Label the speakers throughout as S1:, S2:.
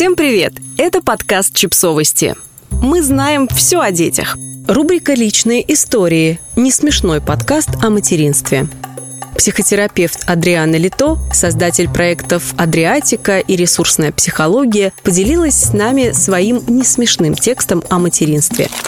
S1: Всем привет! Это подкаст «Чипсовости». Мы знаем все о детях. Рубрика «Личные истории» – не смешной подкаст о материнстве. Психотерапевт Адриана Лито, создатель проектов «Адриатика» и «Ресурсная психология», поделилась с нами своим несмешным текстом о материнстве –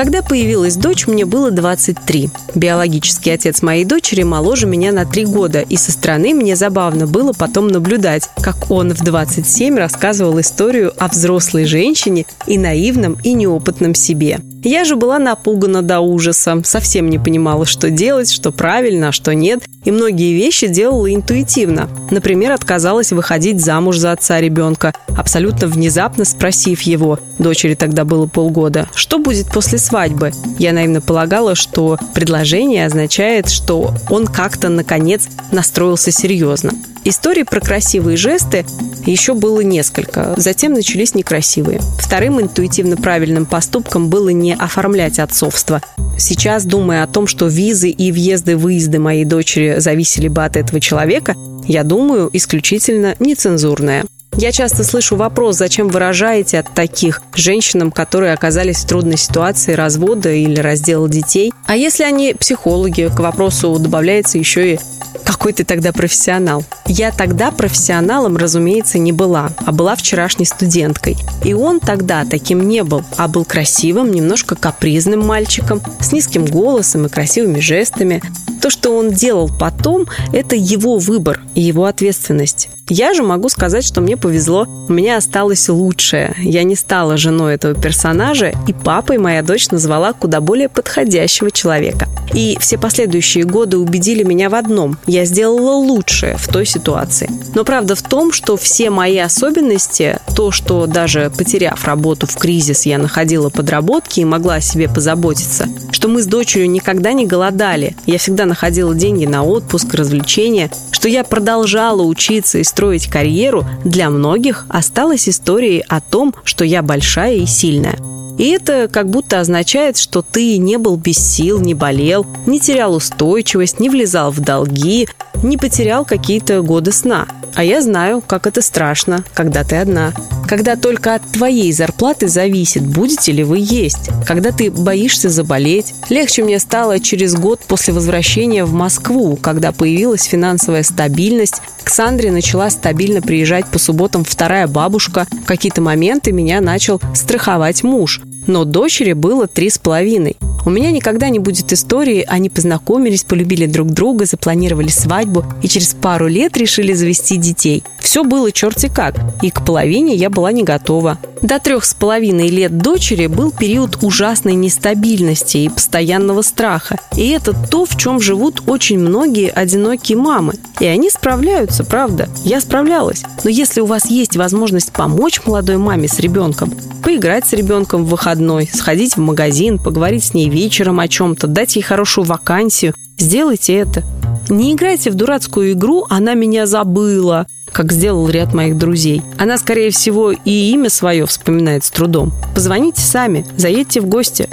S1: когда появилась дочь, мне было 23. Биологический отец моей дочери моложе меня на 3 года, и со стороны мне забавно было потом наблюдать, как он в 27 рассказывал историю о взрослой женщине и наивном и неопытном себе. Я же была напугана до ужаса, совсем не понимала, что делать, что правильно, а что нет, и многие вещи делала интуитивно. Например, отказалась выходить замуж за отца ребенка, абсолютно внезапно спросив его, дочери тогда было полгода, что будет после свадьбы. Я наивно полагала, что предложение означает, что он как-то, наконец, настроился серьезно. Историй про красивые жесты еще было несколько. Затем начались некрасивые. Вторым интуитивно правильным поступком было не оформлять отцовство. Сейчас, думая о том, что визы и въезды-выезды моей дочери зависели бы от этого человека, я думаю исключительно нецензурное. Я часто слышу вопрос, зачем выражаете от таких женщинам, которые оказались в трудной ситуации развода или раздела детей. А если они психологи, к вопросу добавляется еще и какой ты тогда профессионал? Я тогда профессионалом, разумеется, не была, а была вчерашней студенткой. И он тогда таким не был, а был красивым, немножко капризным мальчиком, с низким голосом и красивыми жестами. То, что он делал потом, это его выбор и его ответственность. Я же могу сказать, что мне повезло. У меня осталось лучшее. Я не стала женой этого персонажа, и папой моя дочь назвала куда более подходящего человека. И все последующие годы убедили меня в одном. Я сделала лучшее в той ситуации. Но правда в том, что все мои особенности, то, что даже потеряв работу в кризис, я находила подработки и могла о себе позаботиться, что мы с дочерью никогда не голодали, я всегда находила деньги на отпуск, развлечения, что я продолжала учиться и строить карьеру, для многих осталась историей о том, что я большая и сильная. И это как будто означает, что ты не был без сил, не болел, не терял устойчивость, не влезал в долги, не потерял какие-то годы сна. А я знаю, как это страшно, когда ты одна. Когда только от твоей зарплаты зависит, будете ли вы есть. Когда ты боишься заболеть. Легче мне стало через год после возвращения в Москву, когда появилась финансовая стабильность. К Сандре начала стабильно приезжать по субботам вторая бабушка. В какие-то моменты меня начал страховать муж но дочери было три с половиной. У меня никогда не будет истории, они познакомились, полюбили друг друга, запланировали свадьбу и через пару лет решили завести детей. Все было черти как, и к половине я была не готова. До трех с половиной лет дочери был период ужасной нестабильности и постоянного страха. И это то, в чем живут очень многие одинокие мамы. И они справляются, правда. Я справлялась. Но если у вас есть возможность помочь молодой маме с ребенком, поиграть с ребенком в выходной, сходить в магазин, поговорить с ней вечером о чем-то, дать ей хорошую вакансию, сделайте это. Не играйте в дурацкую игру «она меня забыла», как сделал ряд моих друзей. Она, скорее всего, и имя свое вспоминает с трудом. Позвоните сами, заедьте в гости.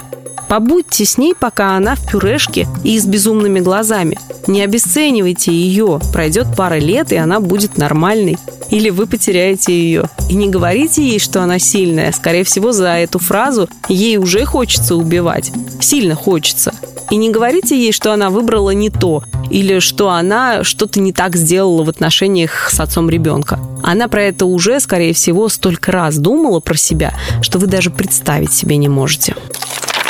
S1: Побудьте с ней, пока она в пюрешке и с безумными глазами. Не обесценивайте ее. Пройдет пара лет, и она будет нормальной. Или вы потеряете ее. И не говорите ей, что она сильная. Скорее всего, за эту фразу ей уже хочется убивать. Сильно хочется. И не говорите ей, что она выбрала не то, или что она что-то не так сделала в отношениях с отцом ребенка. Она про это уже, скорее всего, столько раз думала про себя, что вы даже представить себе не можете.